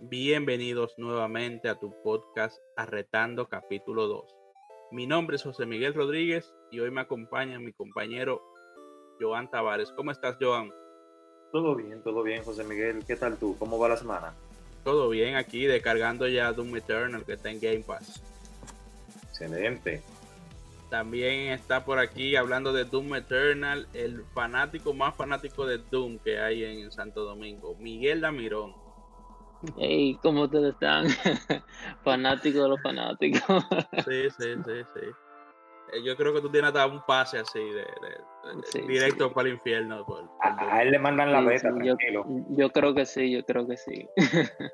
Bienvenidos nuevamente a tu podcast Arretando capítulo 2. Mi nombre es José Miguel Rodríguez y hoy me acompaña mi compañero Joan Tavares. ¿Cómo estás, Joan? Todo bien, todo bien, José Miguel. ¿Qué tal tú? ¿Cómo va la semana? Todo bien aquí, descargando ya Doom Eternal que está en Game Pass. Excelente. También está por aquí hablando de Doom Eternal, el fanático más fanático de Doom que hay en Santo Domingo, Miguel Damirón. Hey, ¿cómo ustedes están? fanático de los fanáticos. sí, sí, sí, sí. Eh, yo creo que tú tienes hasta un pase así de, directo para el infierno. a, él le mandan la beta, tranquilo. Yo, creo que sí, yo creo que sí.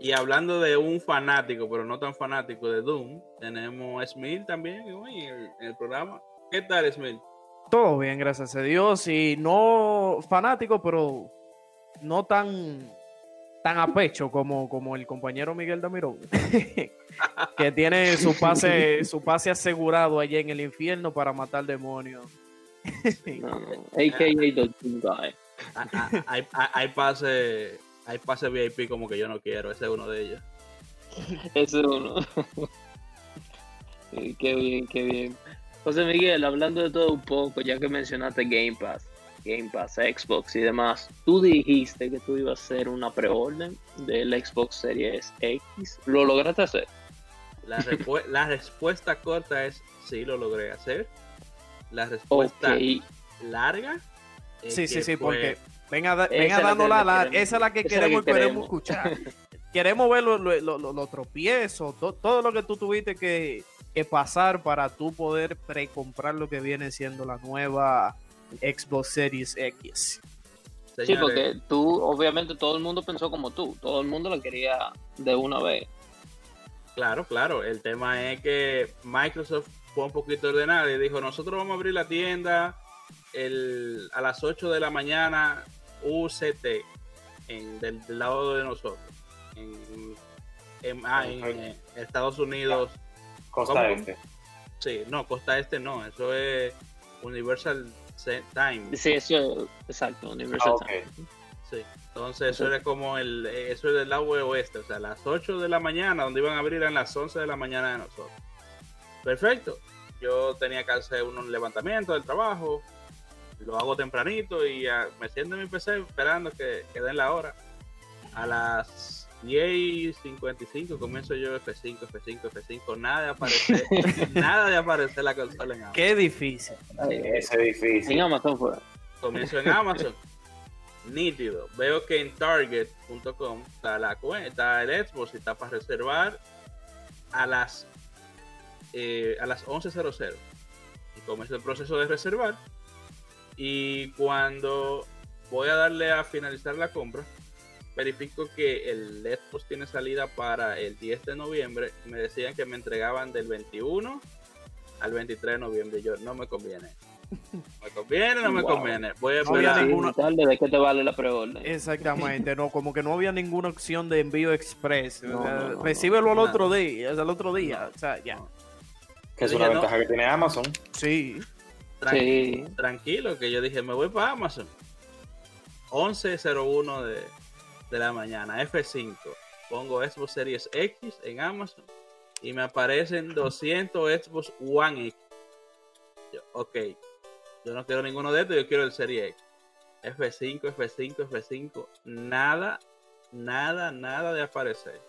y hablando de un fanático, pero no tan fanático de Doom, tenemos a Smith también en el, programa. ¿Qué tal, Smith? Todo bien, gracias a Dios. Y no fanático, pero no tan tan a pecho como, como el compañero Miguel Damirón, que tiene su pase, su pase asegurado allá en el infierno para matar demonios. AKA ah, hay, hay, pase, hay pase VIP como que yo no quiero, ese es uno de ellos. Ese es uno. qué bien, qué bien. José Miguel, hablando de todo un poco, ya que mencionaste Game Pass, Game Pass, Xbox y demás, tú dijiste que tú ibas a hacer una preorden del Xbox Series X. ¿Lo lograste hacer? La, respuesta corta es sí, lo logré hacer. La respuesta larga. Sí, sí, sí, porque venga, venga dándola la, esa es la que queremos y queremos escuchar. queremos ver los lo, tropiezos, todo lo que tú tuviste que, que pasar para tú poder precomprar lo que viene siendo la nueva Xbox Series X. Sí, porque tú, obviamente todo el mundo pensó como tú, todo el mundo lo quería de una vez. Claro, claro, el tema es que Microsoft fue un poquito ordenado y dijo, nosotros vamos a abrir la tienda el, a las 8 de la mañana UCT, en, del, lado de nosotros, en, en, ah, Estados Unidos. Costa Este. Sí, no, Costa Este no, eso es Universal Time. Sí, eso, exacto, Universal ah, Time. Sí, entonces eso era como el, eso es del lado oeste, o sea, las 8 de la mañana, donde iban a abrir eran las 11 de la mañana de nosotros. Perfecto, yo tenía que hacer un levantamiento del trabajo, lo hago tempranito y me siento en mi PC esperando que, que den la hora. A las 10 55 comienzo yo F5, F5, F5, nada de aparecer, nada de aparecer la consola en Amazon. Qué difícil. Ese difícil. En Amazon fue. Comienzo en Amazon. Nítido. Veo que en target.com está la cuenta, el Xbox y está para reservar a las eh, a las 11.00. Y comienzo el proceso de reservar. Y cuando voy a darle a finalizar la compra, verifico que el Xbox tiene salida para el 10 de noviembre. Me decían que me entregaban del 21 al 23 de noviembre. Yo, no me conviene. ¿Me conviene no me conviene? Voy a esperar. ninguna... ¿De qué te vale la preorden? Exactamente, no, como que no había ninguna opción de envío express. recíbelo al otro día, al otro día, o sea, ya. Que es una ventaja que tiene Amazon. Sí. sí. Tranquilo, que yo dije, me voy para Amazon. 11.01 de, de la mañana, F5. Pongo Xbox Series X en Amazon y me aparecen 200 Xbox One X. Yo, ok, yo no quiero ninguno de estos, yo quiero el Series X. F5, F5, F5, nada, nada, nada de aparecer.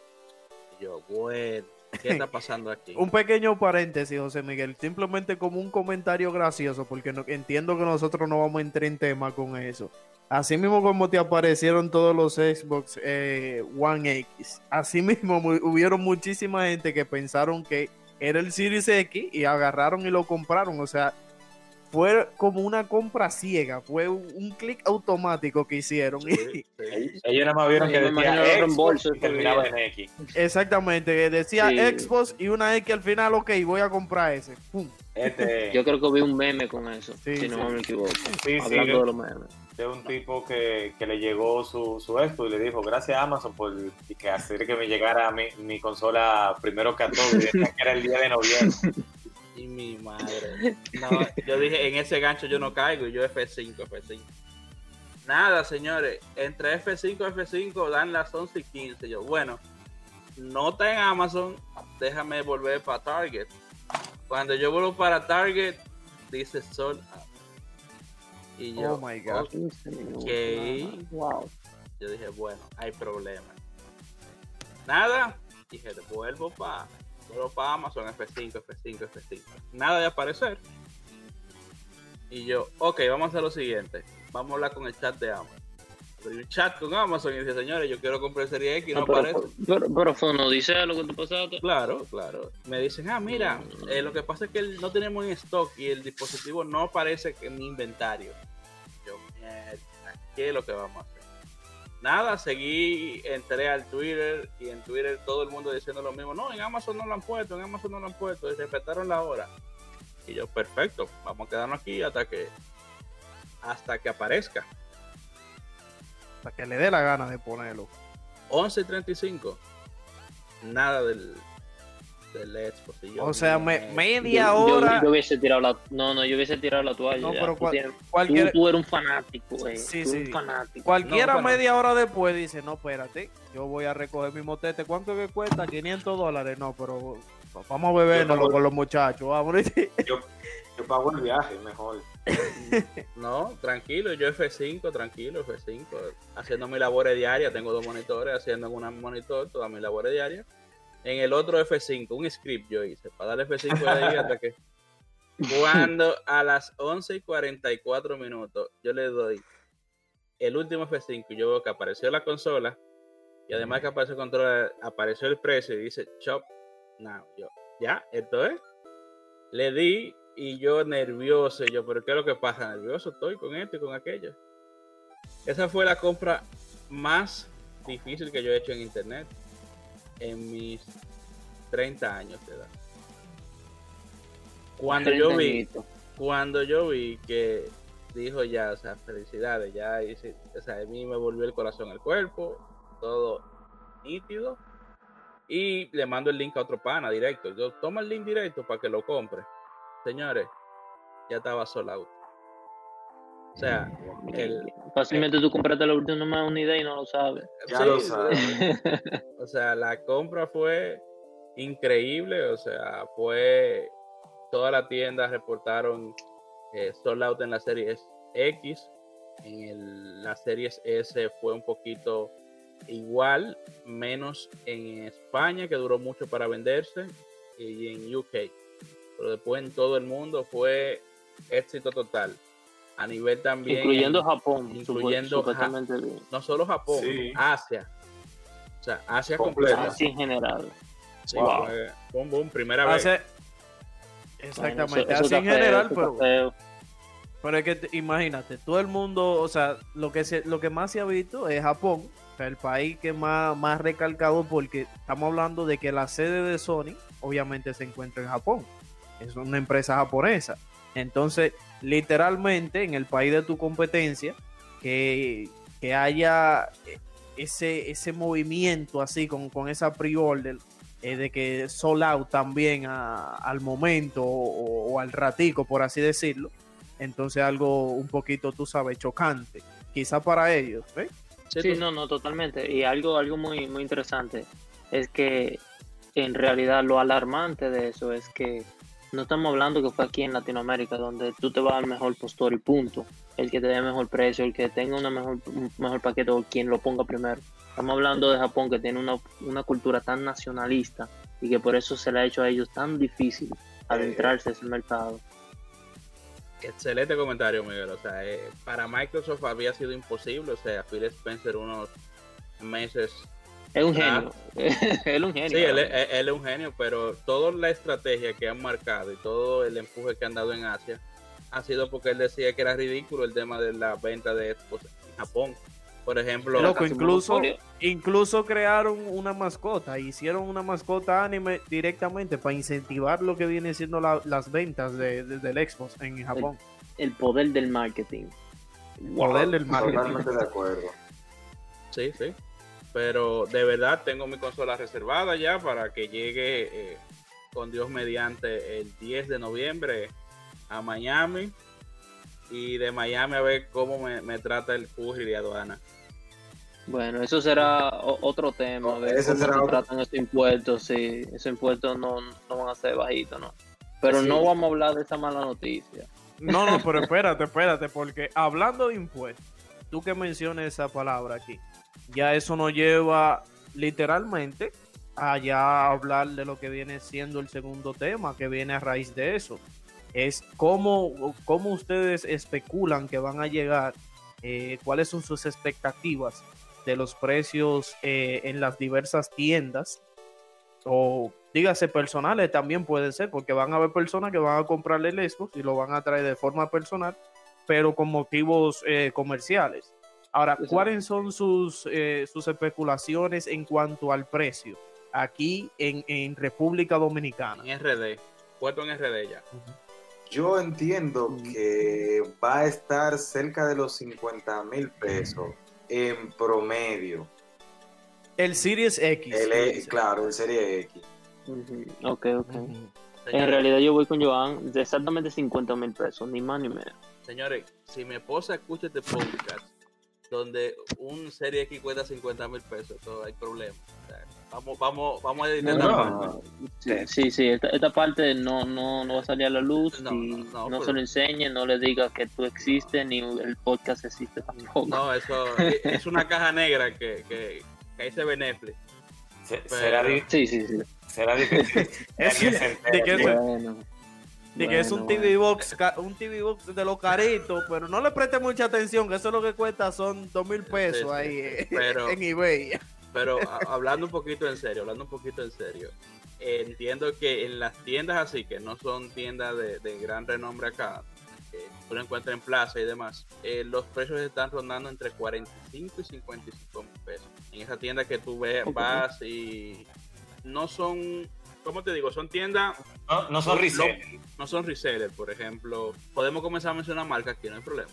yo, bueno, ¿qué está pasando aquí? un pequeño paréntesis, José Miguel, simplemente como un comentario gracioso, porque no, entiendo que nosotros no vamos a entrar en tema con eso. Así mismo como te aparecieron todos los Xbox eh, One X, así mismo hubieron muchísima gente que pensaron que era el Series X y agarraron y lo compraron. O sea, fue como una compra ciega, fue un clic automático que hicieron. Ellos nada más vieron que decía Xbox y terminaba en X. Exactamente, decía Xbox y una X al final, ok, voy a comprar ese. Este... Yo creo que vi un meme con eso, si no me equivoco. hablando de los memes de un tipo que, que, le llegó su, su expo y le dijo, gracias Amazon por que hacer que me llegara mi, mi consola primero que a todo, que era el día de noviembre. Y mi madre. No, yo dije, en ese gancho yo no caigo y yo F5, F5. Nada, señores, entre F5 y F5 dan las 11 y 15. Yo, bueno, no está en Amazon, déjame volver para Target. Cuando yo vuelvo para Target, dice Sol. Y yo, Oh my God. 15 minutos, Ok. Wow. yo dije, bueno, hay problema. Nada, dije, vuelvo para vuelvo para Amazon F5, F5, F5. Nada de aparecer. Y yo, ok, vamos a hacer lo siguiente. Vamos a hablar con el chat de Amazon. Abrí un chat con Amazon y dice, señores, yo quiero comprar Serie X y no No, pero, aparece. pero, pero fue una odisea lo que tú pasaste. Claro, claro. Me dicen, ah, mira, eh, lo que pasa es que no tenemos en stock y el dispositivo no aparece en mi inventario. Mierda, ¿qué es lo que vamos a hacer? Nada, seguí, entré al Twitter y en Twitter todo el mundo diciendo lo mismo. No, en Amazon no lo han puesto, en Amazon no lo han puesto, y respetaron la hora. Y yo, perfecto, vamos a quedarnos aquí hasta que hasta que aparezca. Hasta que le dé la gana de ponerlo. 11.35. Nada del, del Xbox. Y yo, O sea, me- media Yo- hora. Yo, hubiese tirado la. No, no, yo hubiese tirado la toalla. No, ya. pero Tú cual- tienes- cualquier, tú, tú eres un fanático, eh. Sí, tú eres sí. un fanático. cualquiera No, media hora después dice, no, espérate, yo voy a recoger mi motete. ¿Cuánto que cuesta? 500 dólares. No, pero vamos a bebernos con los muchachos. Vamos. Yo, yo pago el viaje mejor. No, tranquilo, yo F5, tranquilo, F5, haciendo mi labores diaria, tengo dos monitores, haciendo en un monitor todas mis labores diarias. En el otro F5, un script yo hice, para darle F5 de ahí hasta que cuando a las 11 y 44 minutos yo le doy el último F5 y yo veo que apareció la consola y además que apareció el control, apareció el precio y dice Shop Now. Yo, ya, esto es. Le di y yo nervioso, y yo, pero ¿qué es lo que pasa? Nervioso estoy con esto y con aquello. Esa fue la compra más difícil que yo he hecho en internet en mis 30 años de edad. Cuando yo vi, cuando yo vi que dijo ya, o sea, felicidades, ya hice, o sea, a mí me volvió el corazón al cuerpo, todo nítido. Y le mando el link a otro pana directo. Yo toma el link directo para que lo compre. Señores, ya estaba out. O sea, el, Fácilmente tú compraste la última unidad y no lo sabes. Ya sí, lo sabes. O sea, la compra fue increíble. O sea, fue. Todas las tiendas reportaron eh, sold out en la serie X. En el- la serie S fue un poquito igual, menos en España, que duró mucho para venderse, y en UK. Pero después en todo el mundo fue éxito total. A nivel también. Incluyendo en- Japón. incluyendo bien. no solo Japón, Sí. Asia. O sea, Asia Completa. Así en general. Sí, Wow. boom, boom, primera vez. Bueno, Exactamente, eso- eso así está en feo, general, pero, feo. pero es que te- imagínate, todo el mundo, o sea, lo que se, lo que más se ha visto es Japón, o sea, el país que más, más recalcado porque estamos hablando de que la sede de Sony obviamente se encuentra en Japón. Es una empresa japonesa. Entonces, literalmente en el país de tu competencia, que, que haya ese, ese movimiento así con, con esa pre-order eh, de que sold out también a- al momento o, o al ratico, por así decirlo. Entonces algo un poquito, tú sabes, chocante. Quizá para ellos. Sí, Sí, no, no, totalmente. Y algo, algo muy, muy interesante es que en realidad lo alarmante de eso es que no estamos hablando que fue aquí en Latinoamérica donde tú te vas al mejor postor y punto. El que te dé mejor precio, el que tenga una mejor, un mejor paquete o quien lo ponga primero. Estamos hablando de Japón que tiene una, una cultura tan nacionalista y que por eso se le ha hecho a ellos tan difícil adentrarse en ese mercado. Excelente comentario, Miguel. O sea, eh, para Microsoft había sido imposible. O sea, Phil Spencer unos meses. Es un Ah. genio. él es un genio. Sí, él, es- él- él es un genio, pero toda la estrategia que han marcado y todo el empuje que han dado en Asia ha sido porque él decía que era ridículo el tema de la venta de Xbox en Japón. Por ejemplo, Loco, incluso, incluso crearon una mascota, hicieron una mascota anime directamente para incentivar lo que viene siendo la- las ventas de, de- del Xbox en Japón. el poder del marketing. Poder del marketing. Totalmente de acuerdo. Sí, sí. Pero de verdad tengo mi consola reservada ya para que llegue eh, con Dios mediante el 10 de noviembre a Miami. y de Miami a ver cómo me, me trata el curry de aduana. Bueno, eso será otro tema. Oh, ver ese cómo será se otro- tratan esos impuestos. Sí, esos impuestos no, no van a ser bajitos, ¿no? Pero Sí. no vamos a hablar de esa mala noticia. No, no, pero espérate, espérate, porque hablando de impuestos, tú que mencionas esa palabra aquí, ya eso nos lleva literalmente a ya hablar de lo que viene siendo el segundo tema, que viene a raíz de eso. Es cómo, cómo ustedes especulan que van a llegar, eh, cuáles son sus expectativas de los precios eh, en las diversas tiendas o dígase personales también puede ser, porque van a haber personas que van a comprarle el Xbox y lo van a traer de forma personal, pero con motivos eh, comerciales. Ahora. ¿cuáles son sus, eh, sus especulaciones en cuanto al precio aquí en, en República Dominicana? En RD, puesto en RD ya. Yo entiendo que va a estar cerca de los 50 mil pesos en promedio. El Series X. El, E, claro, el Serie X. Ok, ok. En realidad yo voy con Joan de exactamente 50 mil pesos, ni más ni menos. señores, si mi esposa escucha este podcast donde un Serie X cuesta 50 mil pesos, todo hay problema. O sea, vamos, vamos, vamos a editar No, no, parte. Sí, sí, esta, esta parte no, no, no va a salir a la luz No, y no, no, no, se lo enseñe, no le diga que tú existes ni el podcast existe tampoco. No, eso es- es una caja negra que, que, que ahí se ve Netflix. Se- Pero- será, Sí, sí, sí. será difícil. Se de Bueno. Que es un Bueno, TV box, un TV box de los caritos, pero no le preste mucha atención, que eso lo que cuesta son dos mil pesos Sí, sí, ahí eh, Pero- en eBay. Pero a- hablando un poquito en serio, hablando un poquito en serio, eh, entiendo que en las tiendas así, que no son tiendas de, de gran renombre acá, que tú lo encuentras en plaza y demás, eh, los precios están rondando entre 45 y 55 mil pesos. En esa tienda que tú ves, vas y no son, ¿cómo te digo? Son tiendas, No, no son resellers. no son resellers, por ejemplo. Podemos comenzar a mencionar marcas aquí, no hay problema.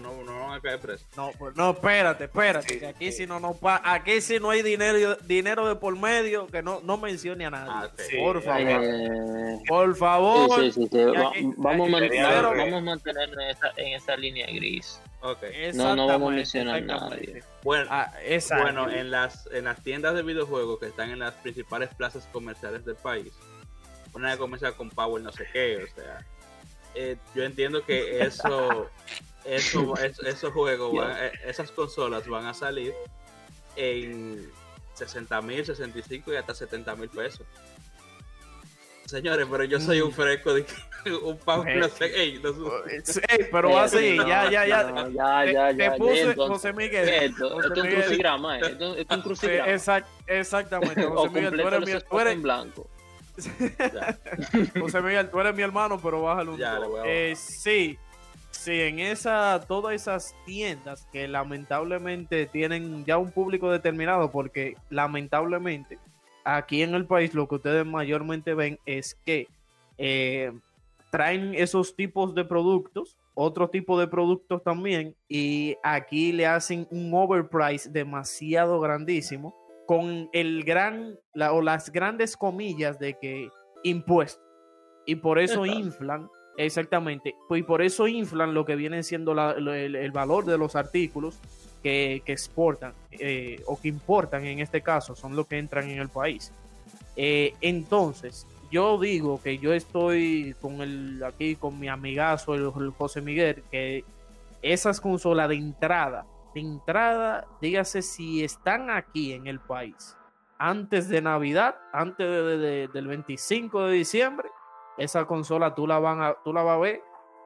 No, no van a caer presos. No, pues, no, espérate, espérate, Sí, que aquí sí. si no, no pa- aquí si no hay dinero, dinero de por medio, que no, no mencione a nadie. Ah, ok. Sí, por favor, Eh, por favor. sí, sí, sí. Y Va- aquí- vamos, a vamos a mantenernos en esa, en esa línea gris. Ok. No, no vamos a mencionar a exactamente. nadie. Bueno, Ah. Bueno, en las, en las tiendas de videojuegos que están en las principales plazas comerciales del país, una que comienza con Power no sé qué, o sea, eh, yo entiendo que eso, eso, es- esos juegos, van- eh, esas consolas van a salir en 60 mil, 65 y hasta 70 mil pesos. Señores, pero yo soy un fresco de un Power no sé qué. ey, no sé- Sí, pero así, No, ya, ya, ya. no, ya, Te- ya, te ya, puse, entonces, José Miguel. Esto, José esto es un Miguel. crucigrama, eh, esto, esto es un Sí, crucigrama. exact- exactamente, o José Miguel, tú eres, mi, tú espacios eres- en blanco. ya. José Miguel, tú eres mi hermano, pero bájalo un Ya, le toque. voy a Eh, sí, sí, en esa, todas esas tiendas que lamentablemente tienen ya un público determinado, porque lamentablemente aquí en el país lo que ustedes mayormente ven es que eh, traen esos tipos de productos, otro tipo de productos también, y aquí le hacen un overprice demasiado grandísimo con el gran la- o las grandes comillas de que impuesto. Y por eso inflan exactamente y por eso inflan lo que viene siendo la- lo- el, el valor de los artículos que, exportan eh, o que importan en este caso son los que entran en el país. Eh, entonces yo digo que yo estoy con el aquí con mi amigazo el, José Miguel que esas consolas de entrada de entrada, dígase si están aquí en el país antes de Navidad, antes de- de- de- del 25 de diciembre, esa consola tú la, van tú la vas a ver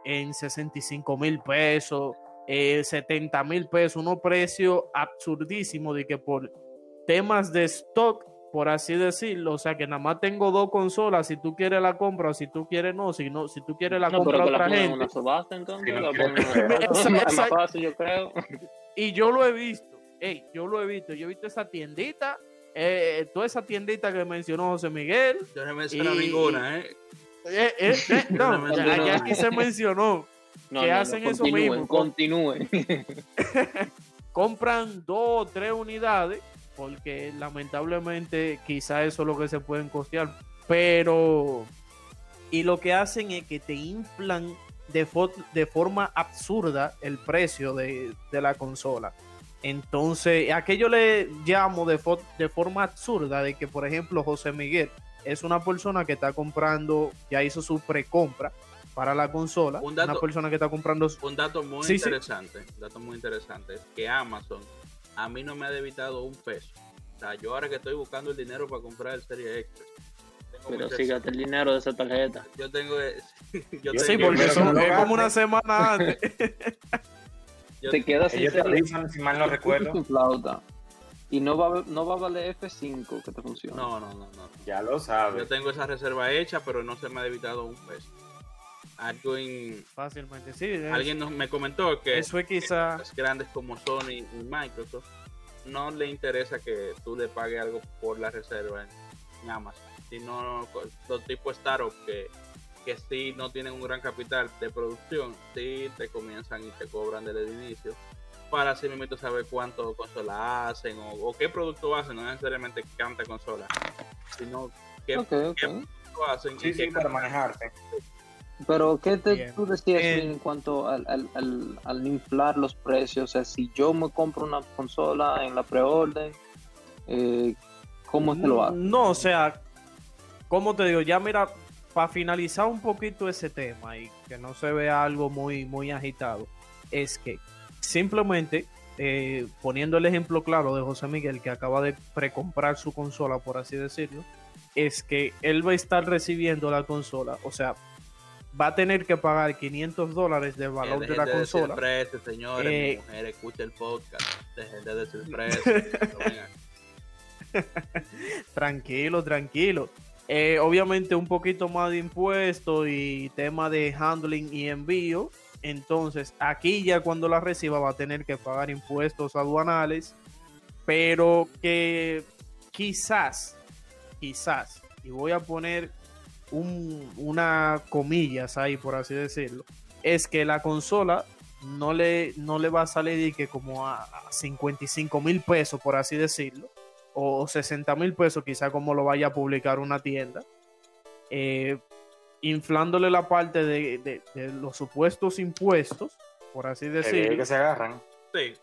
en 65 mil pesos, eh, 70 mil pesos, unos precios absurdísimos de que por temas de stock, por así decirlo, o sea que nada más tengo dos consolas, si tú quieres la compra o si tú quieres no, si no, si tú quieres la No, compra pero que la otra pongan en gente. una subasta entonces. Sí, no la más fácil, yo creo. Y yo lo he visto, ey, yo lo he visto, yo he visto esa tiendita, eh, toda esa tiendita que mencionó José Miguel. Yo no menciono Y- ninguna, ¿eh? Eh, eh, eh, no, ya, ya no. aquí se mencionó, No, que no, no, hacen eso mismo. Continúen. compran dos o tres unidades, porque lamentablemente quizá eso es lo que se pueden costear, pero y lo que hacen es que te inflan de, de forma absurda el precio de, la consola. Entonces, aquello le llamo de, de forma absurda de que, por ejemplo, José Miguel es una persona que está comprando, ya hizo su precompra para la consola. una persona que está comprando. Un dato muy interesante, un dato muy interesante es que Amazon a mí no me ha debitado un peso. O sea, yo ahora que estoy buscando el dinero para comprar el Serie X. Pero sígate el dinero de esa tarjeta. Yo tengo. Yo sí, porque es como una semana antes. te quedas sin si mal no recuerdo. Y no va, no va a valer F5 que te funcione. No, no, no, no. Ya lo sabes. Yo tengo esa reserva hecha, pero no se me ha debitado un peso. Algo en... Fácilmente, sí. Alguien nos, me comentó que, eso es quizá... grandes como Sony y Microsoft no le interesa que tú le pagues algo por la reserva en Amazon, sino los tipos startups que, que sí no tienen un gran capital de producción, sí te comienzan y te cobran desde el inicio para así mismo saber cuánto consola hacen o, qué producto hacen, no necesariamente cuánta consola, sino qué, producto hacen sí, sí, para manejarte. Pero, ¿qué te, tú decías en cuanto al, al, al, inflar los precios? O sea, si yo me compro una consola en la preorden, eh, ¿cómo es que lo hago? No, o sea, como te digo, ya mira, para finalizar un poquito ese tema y que no se vea algo muy, muy agitado, es que simplemente eh, poniendo el ejemplo claro de José Miguel que acaba de precomprar su consola, por así decirlo, es que él va a estar recibiendo la consola, o sea, va a tener que pagar 500 dólares del valor de la consola. Precio, señores, eh, mujer, escucha el podcast, dejen de decir precio. tranquilo, tranquilo. Eh, obviamente un poquito más de impuestos y tema de handling y envío. Entonces aquí ya cuando la reciba va a tener que pagar impuestos aduanales. Pero que quizás, quizás, y voy a poner una comillas ahí por así decirlo, es que la consola no le, no le va a salir que como a, 55 mil pesos por así decirlo o 60 mil pesos, quizá como lo vaya a publicar una tienda, eh, inflándole la parte de, los supuestos impuestos, por así decirlo. que se agarran. Sí.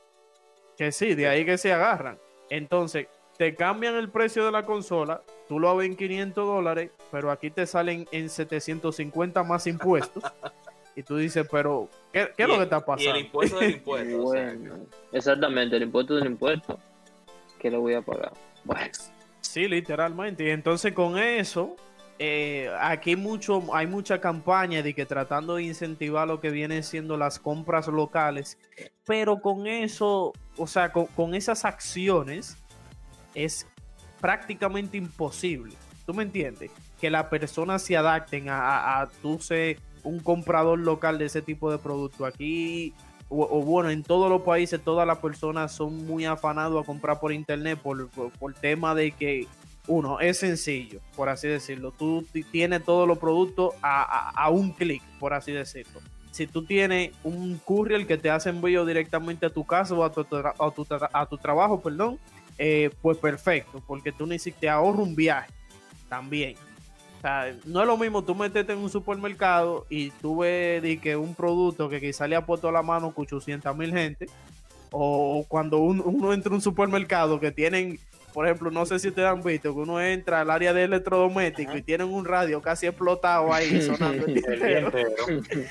Que sí, de ahí que se agarran. Entonces, te cambian el precio de la consola, tú lo ves en 500 dólares, pero aquí te salen en 750 más impuestos. y tú dices, pero, ¿qué, es lo que está pasando? Y el impuesto del impuesto. exactamente, el impuesto del impuesto que lo voy a pagar. Bueno. Sí, literalmente. Y entonces con eso, eh, aquí mucho, hay mucha campaña de que tratando de incentivar lo que vienen siendo las compras locales, pero con eso, o sea, con, esas acciones es prácticamente imposible. ¿Tú me entiendes? Que las personas se adapten a, a, a tú ser un comprador local de ese tipo de producto. Aquí o, bueno, en todos los países todas las personas son muy afanados a comprar por internet por, por, tema de que, uno, es sencillo, por así decirlo. Tú tienes todos los productos a, un clic, por así decirlo. Si tú tienes un courier que te hace envío directamente a tu casa o a tu, a tu, trabajo, perdón, eh, pues perfecto, porque tú necesitas, te ahorra un viaje también. O sea, no es lo mismo tú meterte en un supermercado y tú ves que un producto que quizá le ha puesto a la mano con 800 mil gente, o cuando uno entra a un supermercado que tienen por ejemplo, no sé si ustedes han visto que uno entra al área de electrodoméstico y tienen un radio casi explotado ahí sonando el día entero.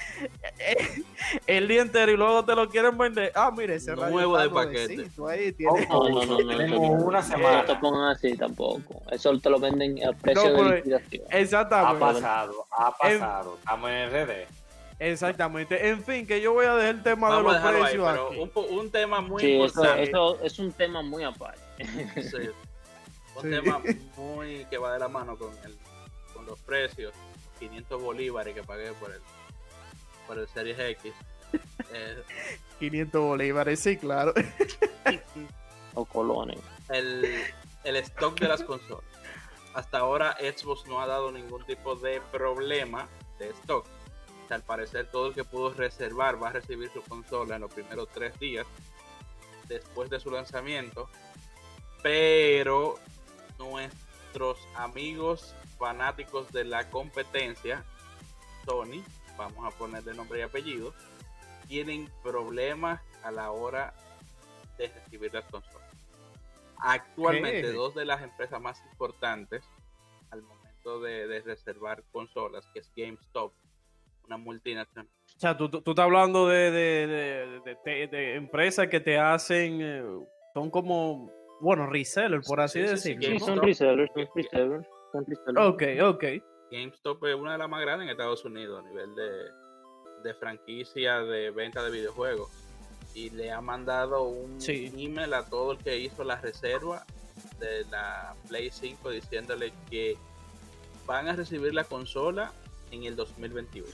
el día entero y luego te lo quieren vender. Ah, mire, ese radio nuevo de paquete. Ahí tiene... no, no, no, no, una semana. No te pongan así tampoco. Eso te lo venden a precio de liquidación. Exactamente. Ha pasado, ha pasado. Estamos en RD. Exactamente. En fin, que yo voy a dejar el tema de los precios aquí. Un, un, tema muy importante. Eso, eso, es un tema muy aparte. Un tema muy que va de la mano con, el, con los precios. 500 bolívares que pagué por el, por el Series X. 500 eh, bolívares, sí, claro. o colones. El, el stock de las consolas. Hasta ahora Xbox no ha dado ningún tipo de problema de stock. al parecer todo el que pudo reservar va a recibir su consola en los primeros tres días después de su lanzamiento pero nuestros amigos fanáticos de la competencia, Sony, vamos a ponerle nombre y apellido, tienen problemas a la hora de recibir las consolas. Actualmente, ¿Qué? dos de las empresas más importantes al momento de, de reservar consolas, que es GameStop, una multinacional. O sea, tú, tú, tú estás hablando de, de, de- de- de- de empresas que te hacen, eh, son como, bueno, resellers, por así Sí, decirlo. Sí, GameStop. son resellers, son resellers. Son resellers. Ok, ok. GameStop es una de las más grandes en Estados Unidos a nivel de, de franquicia de venta de videojuegos. Y le ha mandado un Sí. email a todo el que hizo la reserva de la Play 5 diciéndole que van a recibir la consola en el 2021.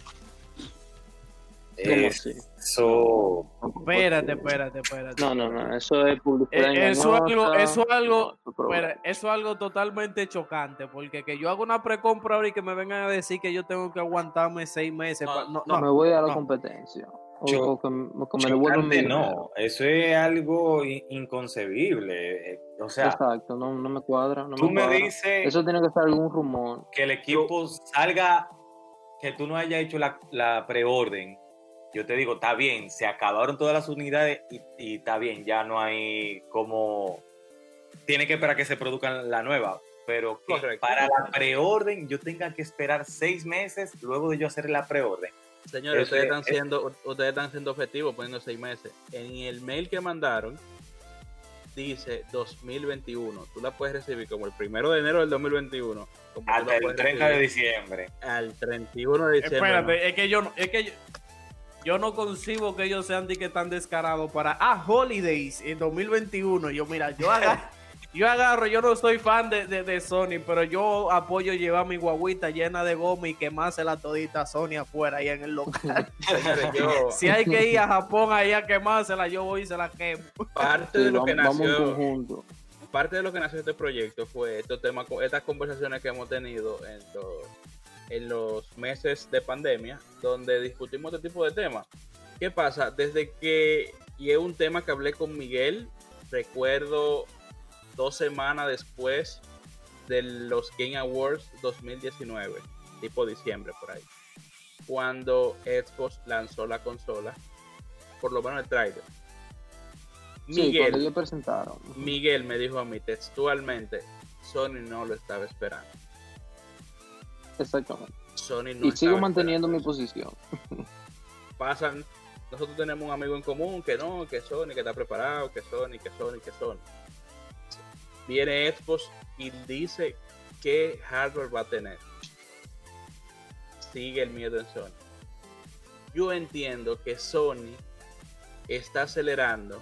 ¿Cómo así? Eso. Espérate, espérate, espérate. No, no, no, eso es publicidad. Eh, eso es algo- eso es algo- No, eso algo totalmente chocante, porque que yo haga una precompra ahora y que me vengan a decir que yo tengo que aguantarme seis meses. No, pa- no, No, no. me voy a la no. competencia. O, Yo- o que, o que me Chocante no, eso es algo in- inconcebible. eh, O sea, Exacto, no, no me cuadra. No tú me cuadra. dices Eso tiene que ser algún rumor. que el equipo salga, que tú no hayas hecho la, la preorden. Yo te digo, está bien, se acabaron todas las unidades y, y está bien, ya no hay como. Tiene que esperar que se produzcan la nueva. Pero que Correcto. para la preorden yo tenga que esperar seis meses luego de yo hacer la preorden. Señores, ustedes es- están siendo, ustedes están siendo objetivos poniendo seis meses. En el mail que mandaron dice 2021. Tú la puedes recibir como el primero de enero del 2021. Como Hasta el puedes 30 de diciembre. al 31 de diciembre. ¿no? Espérate, es que yo no, es que yo, yo no concibo que ellos sean de que tan descarados para ah, Holidays en 2021. Yo, mira, yo agarro, yo agarro, yo no soy fan de, de, de Sony, pero yo apoyo llevar mi guaguita llena de goma y quemársela todita a Sony afuera ahí en el local. Si hay que ir a Japón ahí a quemársela, yo voy y se la quemo. parte Sí, de lo que vamos, nació, conjunto. parte de lo que nació este proyecto fue estos temas, estas conversaciones que hemos tenido en los, en los meses de pandemia, donde discutimos este tipo de temas. ¿Qué pasa? Desde que, y es un tema que hablé con Miguel, recuerdo dos semanas después de los Game Awards 2019, tipo diciembre por ahí, cuando Xbox lanzó la consola, por lo menos el trailer. Sí, Miguel, cuando ellos presentaron. Miguel me dijo a mí textualmente, Sony no lo estaba esperando. Exactamente. Sony no y sigo manteniendo mi posición. Pasan, nosotros tenemos un amigo en común que no, que Sony, que está preparado, que Sony, que Sony, que Sony. Viene Xbox y dice qué hardware va a tener. Sigue el miedo en Sony. Yo entiendo que Sony está acelerando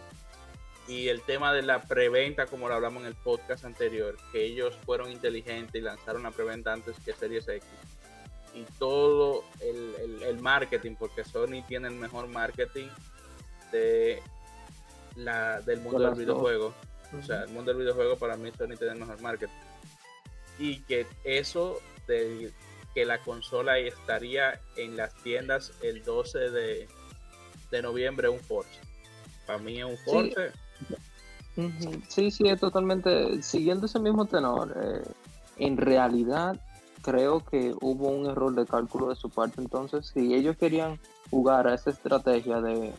y el tema de la preventa, como lo hablamos en el podcast anterior, que ellos fueron inteligentes y lanzaron la preventa antes que Series X. Y todo el, el- el marketing, porque Sony tiene el mejor marketing de la, del mundo De del videojuego. O sea, el mundo del videojuego para mí Sony tiene el mejor marketing. Y que eso de que la consola estaría en las tiendas el 12 de, de noviembre es un force. Para mí es un force. Ujú. Sí, sí, es totalmente. Siguiendo ese mismo tenor, eh, en realidad creo que hubo un error de cálculo de su parte. Entonces, si ellos querían jugar a esa estrategia de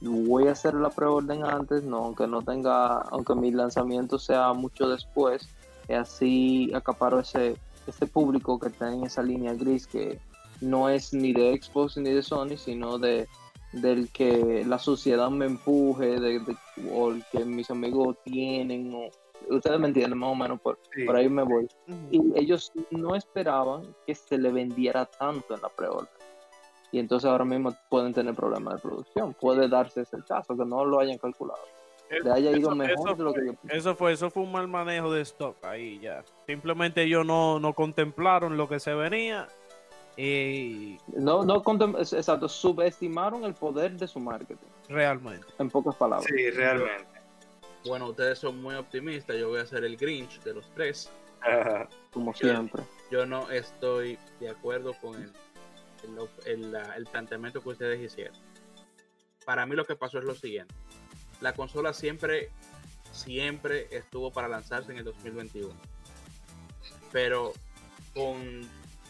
voy a hacer la preorden antes, no, aunque no tenga, aunque mi lanzamiento sea mucho después, así acaparo ese, ese público que está en esa línea gris que no es ni de Xbox ni de Sony, sino de del que la sociedad me empuje, de, de- o el que mis amigos tienen, o, ustedes me entienden más o menos, por, por ahí me voy. Y ellos no esperaban que se le vendiera tanto en la preorden. Y entonces ahora mismo pueden tener problemas de producción. Puede darse ese caso, que no lo hayan calculado. Le haya ido Eso- mejor eso de lo que fue- yo pensé. Eso fue, eso fue un mal manejo de stock ahí ya. Simplemente ellos no, no contemplaron lo que se venía y No, no exacto, subestimaron el poder de su marketing, realmente. en pocas palabras. Sí, realmente. Bueno, ustedes son muy optimistas. Yo voy a ser el Grinch de los tres. como siempre. Yo no estoy de acuerdo con el, el, el- el planteamiento que ustedes hicieron. Para mí lo que pasó es lo siguiente. La consola siempre, siempre estuvo para lanzarse en el 2021. Pero con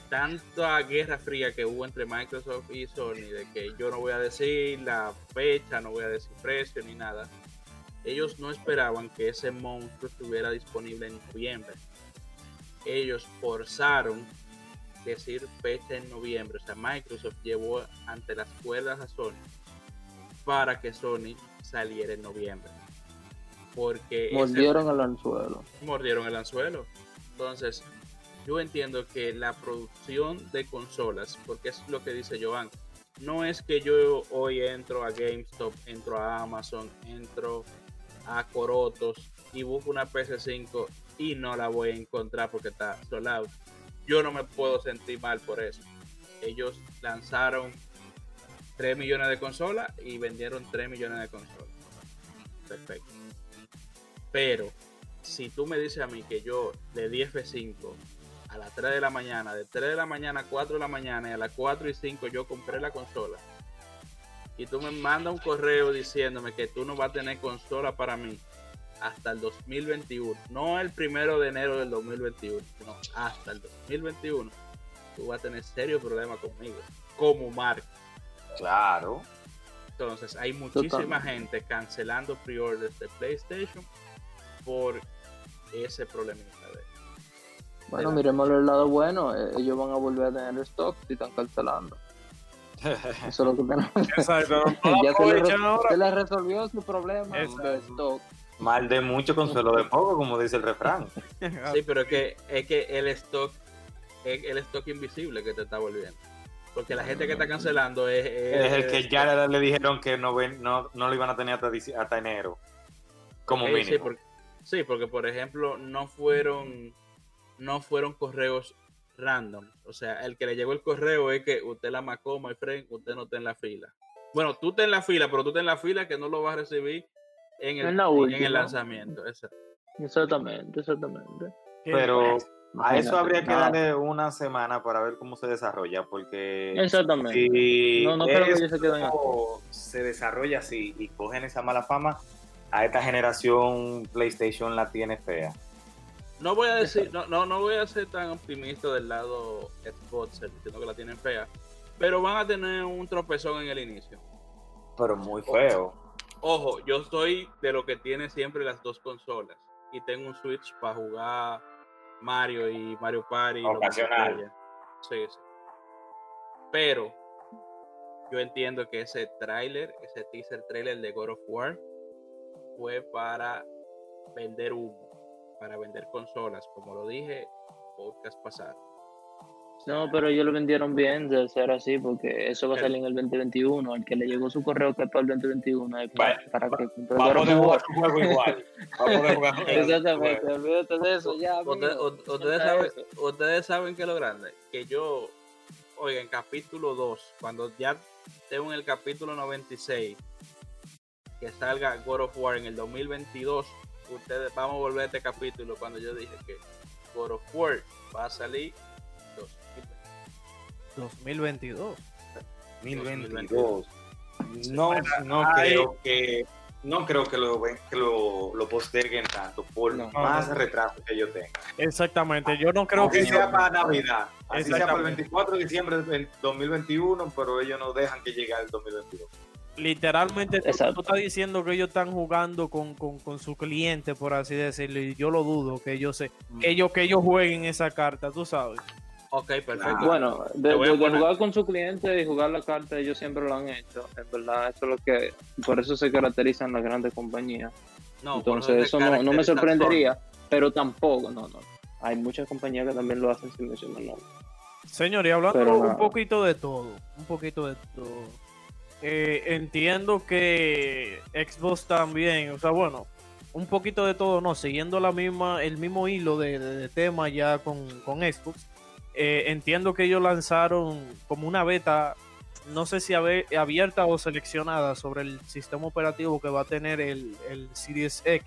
tanta guerra fría que hubo entre Microsoft y Sony, de que yo no voy a decir la fecha, no voy a decir precio ni nada, ellos no esperaban que ese monstruo estuviera disponible en noviembre. Ellos forzaron decir fecha en noviembre. O sea, Microsoft llevó ante las cuerdas a Sony para que Sony saliera en noviembre. Porque Mordieron ese- el anzuelo. mordieron el anzuelo. Entonces, yo entiendo que la producción de consolas, porque es lo que dice Joan, no es que yo hoy entro a GameStop, entro a Amazon, entro a Corotos y busco una PS5 y no la voy a encontrar porque está sold out. Yo no me puedo sentir mal por eso. Ellos lanzaron 3 millones de consolas y vendieron 3 millones de consolas. Perfecto. Pero si tú me dices a mí que yo le di F5 a las 3 de la mañana, de 3 de la mañana a 4 de la mañana y a las 4 y 5 yo compré la consola y tú me mandas un correo diciéndome que tú no vas a tener consola para mí hasta el 2021, no el primero de enero del 2021, sino hasta el 2021, tú vas a tener serio problema conmigo como marca. Claro. Entonces hay muchísima Totalmente. gente cancelando pre-orders de PlayStation por ese problemita Bueno, miremos el lado bueno. eh, Ellos van a volver a tener stock si están cancelando. Eso es lo que tenemos. Exacto. ya se le, re- Aprovechen ahora. se le resolvió su problema de Exacto. stock. Mal de mucho, consuelo de poco, como dice el refrán. Sí, pero es que, es que el stock es el stock invisible que te está volviendo. Porque la gente que está cancelando es, Es el que ya le dijeron que no, ven, no, no lo iban a tener hasta, dici- hasta enero. Como Ok, mínimo. Sí porque, sí, porque por ejemplo no fueron no fueron correos random. O sea, el que le llegó el correo es que usted la macó, my friend, usted no está en la fila. Bueno, tú estás en la fila, pero tú estás en la fila que no lo vas a recibir en el, En la en última. el lanzamiento. Exacto. Exactamente, exactamente. Pero a eso habría que nada. darle una semana para ver cómo se desarrolla, porque Exactamente. si No, no creo que ellos se queden se desarrolla así y cogen esa mala fama, a esta generación PlayStation la tiene fea. No voy a decir, no, no, no voy a ser tan optimista del lado Xbox, diciendo que la tienen fea, pero van a tener un tropezón en el inicio. Pero muy feo. Ojo, yo soy de lo que tiene siempre las dos consolas y tengo un Switch para jugar Mario y Mario Party. Ocasional. Sí, sí. Pero yo entiendo que ese tráiler, ese teaser trailer de God of War fue para vender humo, para vender consolas, como lo dije podcast pasado. O sea, No, pero ellos lo vendieron bien de ser así, porque eso va a salir en el 2021. El que le llegó su correo que es para el 2021 es para, Vale, para que compre Va a jugar juego igual. Va a jugar. Exactamente, olvídate de eso ya. Ustedes, Suelta saben, ustedes saben que lo grande, que yo, oiga, en capítulo 2, cuando ya tengo en el capítulo 96, que salga God of War en el 2022, ustedes vamos a volver a este capítulo cuando yo dije que God of War va a salir 2020. 2022. 2022. No, no Ay. creo que no creo que lo ven- que lo, lo posterguen tanto por No. más No. retraso que yo tenga. Exactamente. Yo no creo Aunque que sea para Navidad, así sea para el Exactamente. 24 de diciembre del 2021, pero ellos no dejan que llegue al 2022. Literalmente tú, estás diciendo que ellos están jugando con, con, con su cliente, por así decirlo, y yo lo dudo que ellos se, que ellos, que ellos jueguen esa carta, tú sabes. Ok, perfecto. Ah, Bueno, de, jugar con su cliente y jugar la carta, ellos siempre lo han hecho. En verdad, eso es lo que. Por eso se caracterizan las grandes compañías. No, Entonces, eso no, no me sorprendería, pero tampoco, no, no. Hay muchas compañías que también lo hacen sin mencionar nombres. Señor, y hablando Pero un poquito de todo, un poquito de todo. Eh, entiendo que Xbox también, o sea, bueno, un poquito de todo, no, siguiendo la misma, el mismo hilo de, de- de tema ya con, con Xbox. eh, entiendo que ellos lanzaron como una beta, no sé si abierta o seleccionada sobre el sistema operativo que va a tener el, el Series X.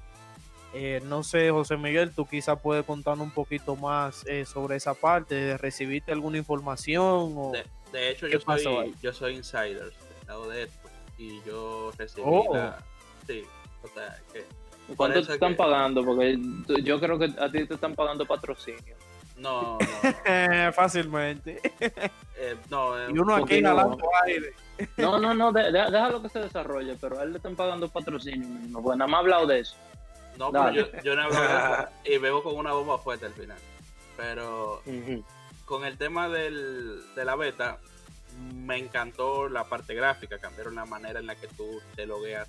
Eh, no sé, José Miguel, tú quizás puedes contarnos un poquito más eh, sobre esa parte. ¿Recibiste alguna información? O... De, de hecho, ¿Qué yo soy, yo soy insider de esto y yo recibí Oh. la... Sí, o sea, que ¿Cuánto te están que- pagando? Porque yo creo que a ti te están pagando patrocinio. No, no. Fácilmente. eh, no, eh, Y uno aquí inhalando aire. No, no, no, de- de- déjalo que se desarrolle, pero a él le están pagando patrocinio. No, pues nada más ha hablado de eso. no, pero yo, yo no he hablado de eso. Y vengo con una bomba fuerte al final. Pero con el tema del, de la beta, me encantó la parte gráfica. Cambiaron la manera en la que tú te logueas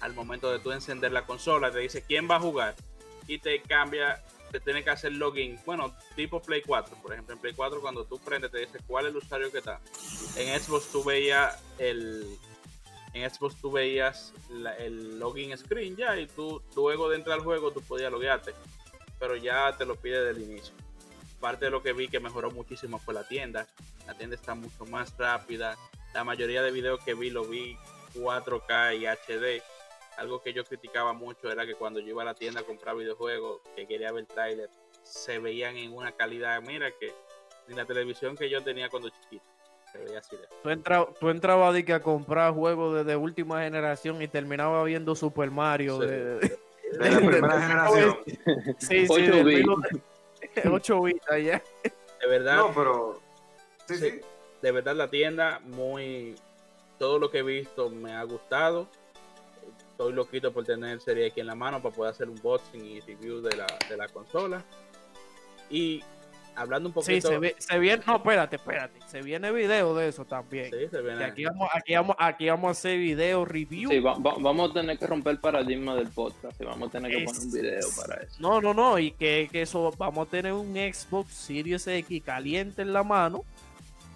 al momento de tú encender la consola. Te dice quién va a jugar y te cambia. Te tiene que hacer login. Bueno, tipo Play 4. Por ejemplo, en Play 4, cuando tú prendes, te dice cuál es el usuario que está. En Xbox tú veías el. En Xbox tú veías la- el login screen ya y tú luego de entrar al juego tú podías loguearte. Pero ya te lo pide del inicio parte de lo que vi que mejoró muchísimo fue la tienda. La tienda está mucho más rápida. La mayoría de videos que vi lo vi 4K y HD. Algo que yo criticaba mucho era que cuando yo iba a la tienda a comprar videojuegos, que quería ver tráiler, se veían en una calidad, mira que ni la televisión que yo tenía cuando chiquito. Se veía así de. Tú, entra- tú entrabas a comprar juegos de, de última generación y terminaba viendo Super Mario. Sí. De, De la primera generación. sí, sí, Ocho del bits. 8 bits allá. De verdad, No, pero. Sí, Sí. sí. de verdad la tienda muy todo lo que he visto me ha gustado estoy loquito por tener serie aquí en la mano para poder hacer un boxing y review de la, de la consola y hablando un Sí, poquito se, ve- se viene. No, espérate, espérate. Se viene video de eso también. sí, se viene Que aquí, vamos, aquí, vamos, aquí vamos a hacer video review. Sí, va- va- vamos a tener que romper el paradigma del podcast y vamos a tener que Es- poner un video para eso. No, no, no. Y que, que eso vamos a tener un Xbox Series X caliente en la mano.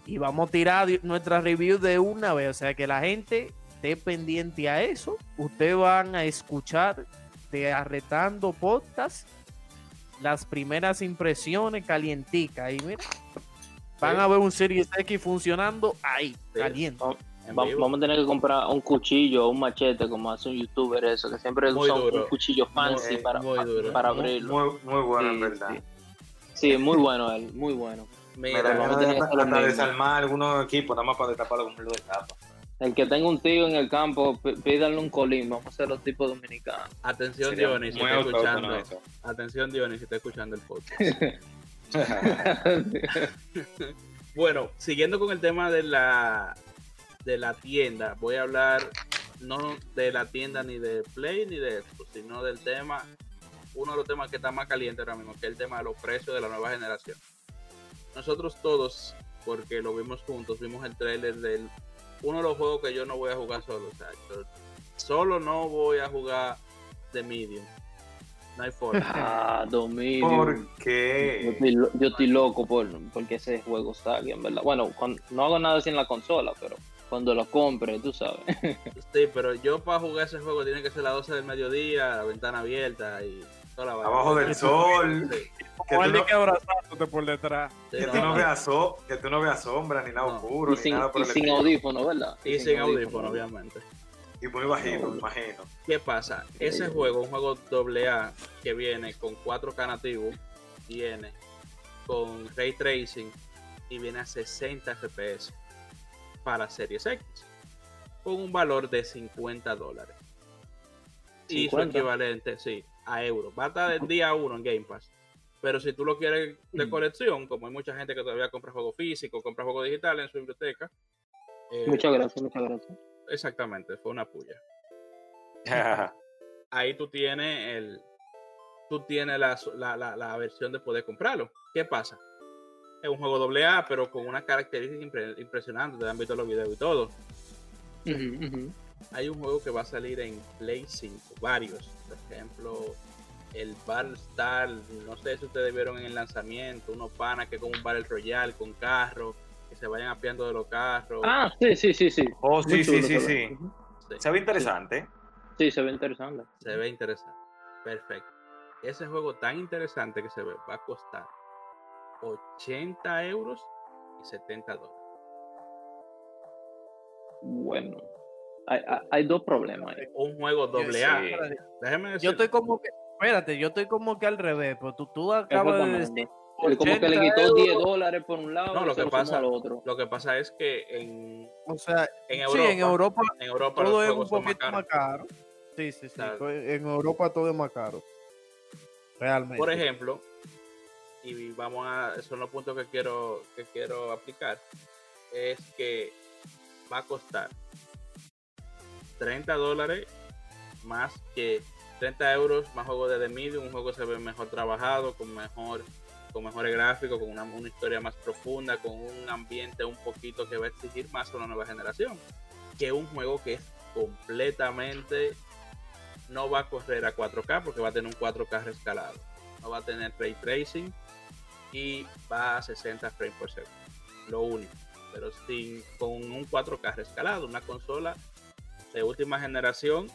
Y vamos a tirar nuestra review de una vez. O sea que la gente esté pendiente a eso. Ustedes van a escuchar de Arretando Podcast las primeras impresiones calienticas. Y mira, van a ver un Series X funcionando ahí, Sí. caliente. vamos a tener que comprar un cuchillo o un machete como hace un youtuber eso, que siempre Muy usa un- duro. un cuchillo fancy Muy- para, muy abrirlo. muy, muy bueno, en Sí, verdad. sí. Sí, muy bueno él, muy bueno. Mira, vamos a tener que hacer desarmar algunos equipos, nada más para destaparlo como lo destapa. El que tenga un tío en el campo, pídanle un colín, vamos a hacer los tipos dominicanos. atención Dionis si está escuchando eso. atención Dionis si está escuchando el podcast Bueno, siguiendo con el tema de la de la tienda, voy a hablar no de la tienda ni de Play ni de Xbox, sino del tema, uno de los temas que está más caliente ahora mismo, que es el tema de los precios de la nueva generación. Nosotros todos, porque lo vimos juntos, vimos el trailer del uno de los juegos que yo no voy a jugar solo, o sea, yo solo no voy a jugar de Medium. No hay forma. ah, dominio. ¿Por Yo qué? yo estoy loco por porque ese juego salga, en verdad. Bueno, cuando- no hago nada sin la consola, pero cuando lo compre, tú sabes. Sí, pero yo para jugar ese juego tiene que ser las 12 del mediodía, la ventana abierta y. Abajo del sol. Que tú Igual de no, que abrazándote por detrás. que tú no veas so- que tú no veas sombra, ni nada No. oscuro, Y ni sin, nada por y el sin audífono, ¿verdad? Y sin audífono, obviamente. Y muy bajito, me imagino. ¿Qué pasa? Ese juego, un juego AA que viene con 4K nativo, viene con ray tracing y viene a 60 FPS para Series X, con un valor de 50 dólares. Y su 50. equivalente, sí, a euros. Va a estar el día 1 en Game Pass. Pero si tú lo quieres de Mm. colección, como hay mucha gente que todavía compra juegos físicos, compra juegos digitales en su biblioteca. eh, Muchas gracias, muchas gracias. Exactamente, fue una puya. ahí tú tienes el tú tienes la, la, la- la versión de poder comprarlo. ¿Qué pasa? Es un juego AA, pero con una característica impre- impresionante. Te han visto los videos y todo. Hay un juego que va a salir en Play 5, varios. Por ejemplo, el Battle Star. No sé si ustedes vieron en el lanzamiento. Unos panas que es como un Battle Royale con carros. Que se vayan apiando de los carros. Ah, sí, sí, sí, sí. Oh, sí, sí, sí. Sí, Se ve interesante. Sí, se ve interesante. se ve interesante. Perfecto. Ese juego tan interesante que se ve va a costar 80 euros y 70 dólares. Bueno, hay, dos problemas ahí. Un juego doble A. Déjeme decir. Yo estoy como que, espérate, yo estoy como que al revés, pero tú, tú acabas de decir como que le 80 quitó 10 euros, dólares por un lado No, lo que pasa- al otro. Lo que pasa es que en, O sea, en sí, Europa, en Europa en Europa todo es un poquito más caro. Sí, sí, sí. Claro. En Europa todo es más caro. Realmente. Por ejemplo, y vamos a, son los puntos que quiero, que quiero aplicar, es que va a costar 30 dólares más que 30 euros más juego de The Medium, un juego que se ve mejor trabajado, con mejor con mejores gráficos, con una, una, historia más profunda, con un ambiente un poquito que va a exigir más a una nueva generación, que un juego que es completamente no va a correr a 4K porque va a tener un 4K rescalado, no va a tener ray tracing y va a 60 frames por segundo, lo único, pero sin con un 4K rescalado, una consola de última generación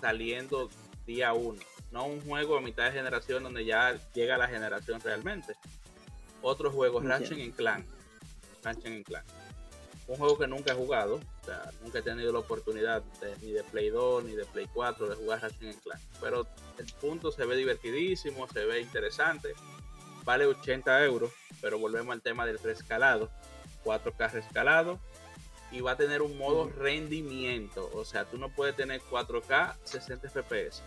saliendo día 1 no un juego a mitad de generación donde ya llega la generación realmente. Otro juego, Ratchet en Clan. Ratchet en Clan. Un juego que nunca he jugado, o sea, nunca he tenido la oportunidad ni de Play 2 ni de Play 4 de jugar Ratchet en Clan. Pero el punto se ve divertidísimo, se ve interesante. Vale 80 euros, pero volvemos al tema del rescalado. 4K rescalado, y va a tener un modo rendimiento. O sea, tú no puedes tener 4K 60 FPS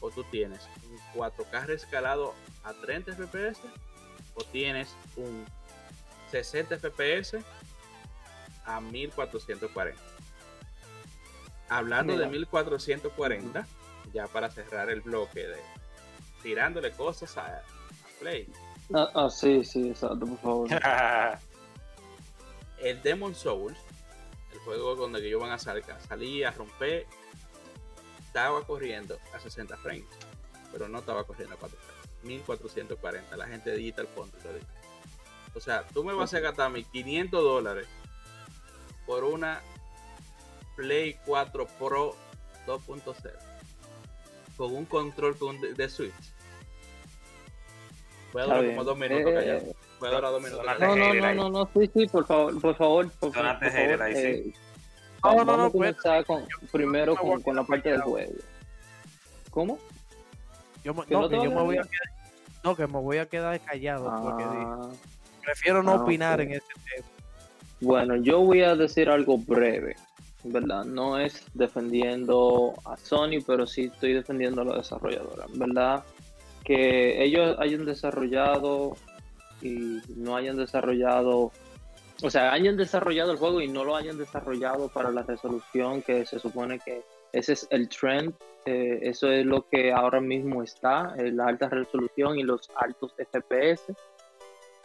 o tú tienes un 4K rescalado a 30 FPS o tienes un 60 FPS a 1440. Hablando de 1440, ya para cerrar el bloque de tirándole cosas a, Play. Ah, ah, sí, sí, exacto, por favor. el Demon Souls, el juego donde ellos van a salir, salir a romper estaba corriendo a 60 frames, pero no estaba corriendo a 4 frames. 1440, la gente de Digital Foundry lo dijo. O sea, tú me vas a gastar mis 500 dólares por una Play 4 Pro 2.0 con un control de Switch. Puede durar como dos minutos callado. No, no, no, no, no, sí, sí, por favor, por favor, por, favor. Eh, Vamos, no, no, a pues, comenzar con, primero con, con, la parte del juego. ¿Cómo? Yo, no, que yo me voy a quedar, no, que me voy a quedar callado. porque ah. prefiero no ah, opinar en ese tema. Bueno, yo voy a decir algo breve, ¿verdad? No es defendiendo a Sony, pero sí estoy defendiendo a la desarrolladora, ¿verdad? Que ellos hayan desarrollado y no hayan desarrollado o sea, hayan desarrollado el juego y no lo hayan desarrollado para la resolución que se supone que ese es el trend, eh, eso es lo que ahora mismo está, eh, la alta resolución y los altos FPS,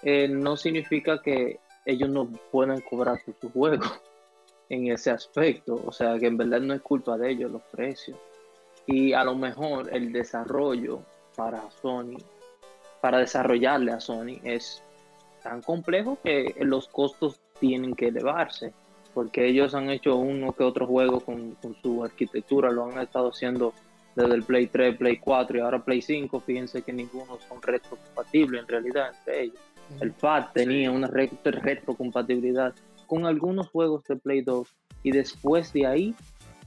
eh, no significa que ellos no puedan cobrar su juego en ese aspecto, o sea que en verdad no es culpa de ellos los precios. Y a lo mejor el desarrollo para Sony, para desarrollarle a Sony es tan complejo que los costos tienen que elevarse, porque ellos han hecho uno que otro juego con, su arquitectura, lo han estado haciendo desde el Play 3, Play 4 y ahora Play 5, fíjense que ninguno son retrocompatibles en realidad entre ellos. El FAT tenía una retrocompatibilidad con algunos juegos de Play 2 y después de ahí,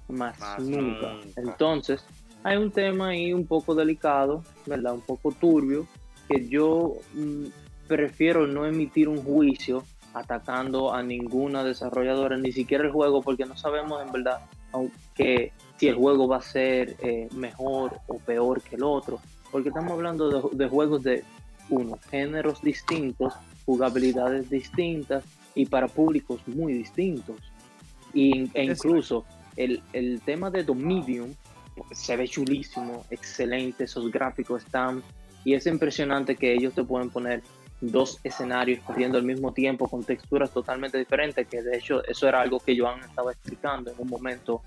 más, nunca. Entonces, hay un tema ahí un poco delicado, ¿verdad? Un poco turbio, que yo mm, prefiero no emitir un juicio atacando a ninguna desarrolladora, ni siquiera el juego, porque no sabemos en verdad aunque si el juego va a ser eh, mejor o peor que el otro, porque estamos hablando de, juegos de unos géneros distintos, jugabilidades distintas y para públicos muy distintos. Y, e incluso el, el tema de Dominion se ve chulísimo, excelente, esos gráficos están y es impresionante que ellos te pueden poner dos escenarios corriendo al mismo tiempo con texturas totalmente diferentes, que de hecho eso era algo que Joan estaba explicando en un momento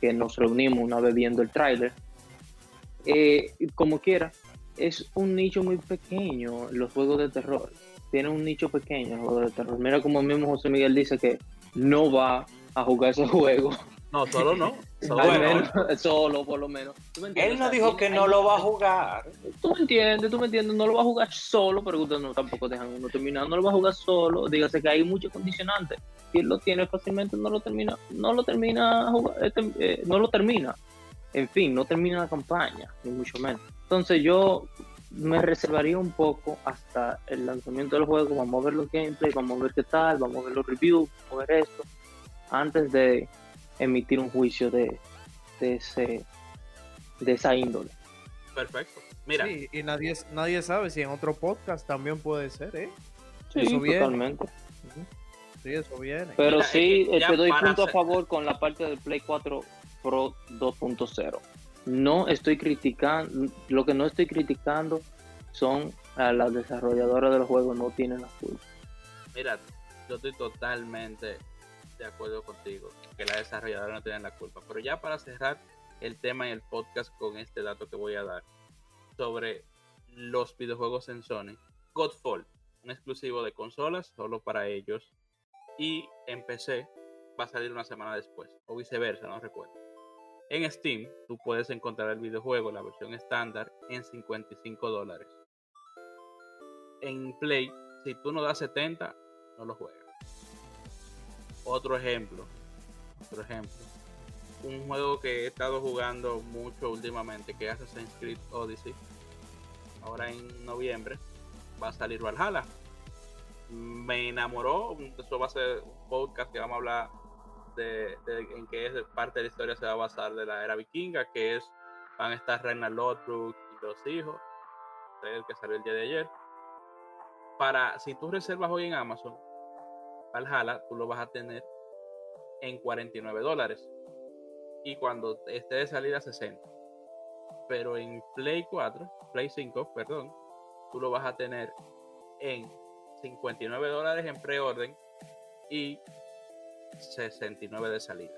que nos reunimos una vez viendo el tráiler. Eh, como quiera, es un nicho muy pequeño los juegos de terror. Tiene un nicho pequeño los juegos de terror. Mira como mismo José Miguel dice que no va a jugar esos juegos no, solo no. Solo, por lo menos. Él no dijo que no lo va a jugar. Tú me entiendes, tú me entiendes. No lo va a jugar solo, pero ustedes no tampoco dejan uno terminar. No lo va a jugar solo. Dígase que hay muchos condicionantes. Si él lo tiene fácilmente, no lo termina. No lo termina, este, eh, no lo termina. En fin, no termina la campaña, ni mucho menos. Entonces yo me reservaría un poco hasta el lanzamiento del juego. Vamos a ver los gameplays, vamos a ver qué tal, vamos a ver los reviews, vamos a ver esto. Antes de emitir un juicio de, de, ese, de esa índole. Perfecto. Mira, Sí, y nadie, nadie sabe si en otro podcast también puede ser, ¿eh? Sí, Eso viene. totalmente. Sí, eso viene. Pero Mira, sí, eh, te doy punto a favor con la parte del Play 4 Pro 2.0. No estoy criticando, lo que no estoy criticando son a las desarrolladoras de los juegos, no tienen la culpa. mira, yo estoy totalmente de acuerdo contigo, que la desarrolladora no tiene la culpa. Pero ya para cerrar el tema y el podcast con este dato que voy a dar sobre los videojuegos en Sony, Godfall, un exclusivo de consolas solo para ellos, y en PC va a salir una semana después, o viceversa, no recuerdo. En Steam, tú puedes encontrar el videojuego, la versión estándar, en 55 dólares. En Play, si tú no das 70, no lo juegas. Otro ejemplo, otro ejemplo. Un juego que he estado jugando mucho últimamente, que es Assassin's Creed Odyssey. Ahora en noviembre va a salir Valhalla. Me enamoró, eso va a ser podcast que vamos a hablar de, de en qué es parte de la historia se va a basar de la era vikinga, que es van a estar Ragnar Lothbrok y los hijos, el que salió el día de ayer. Para si tú reservas hoy en Amazon, Valhalla, tú lo vas a tener en 49 dólares. Y cuando esté de salida, 60. Pero en Play 4, Play 5, perdón, tú lo vas a tener en 59 dólares en preorden y 69 de salida.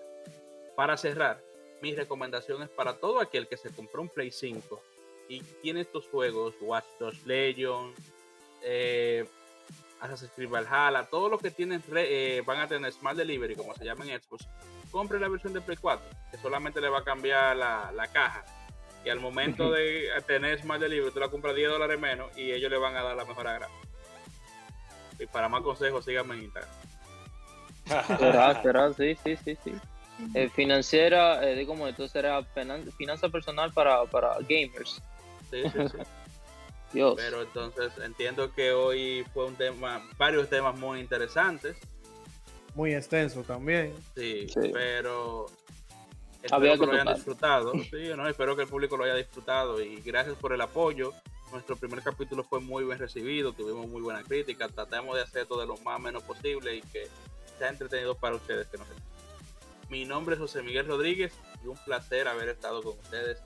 Para cerrar, mi recomendación es para todo aquel que se compró un Play 5 y tiene estos juegos, Watch Dogs Legion, eh, Assassin's Creed Valhalla, todos los que tienen re- eh, van a tener Smart Delivery, como se llama en Xbox, compre la versión de Play 4, que solamente le va a cambiar la, la caja. Y al momento de tener Smart Delivery, tú la compras 10 dólares menos y ellos le van a dar la mejor agrado. Y para más consejos, síganme en Instagram. Será, será, sí, sí, sí, sí. Eh, financiera, eh, digo, como esto será finan- finanza personal para, para gamers. Sí, sí, sí. Dios. Pero entonces entiendo que hoy fue un tema, varios temas muy interesantes. Muy extenso también. Sí, Sí. pero espero Había que, que lo hayan disfrutado. Sí, ¿no? espero que el público lo haya disfrutado y gracias por el apoyo. Nuestro primer capítulo fue muy bien recibido, tuvimos muy buena crítica. Tratamos de hacer todo de lo más menos posible y que sea entretenido para ustedes que nos. Mi nombre es José Miguel Rodríguez y un placer haber estado con ustedes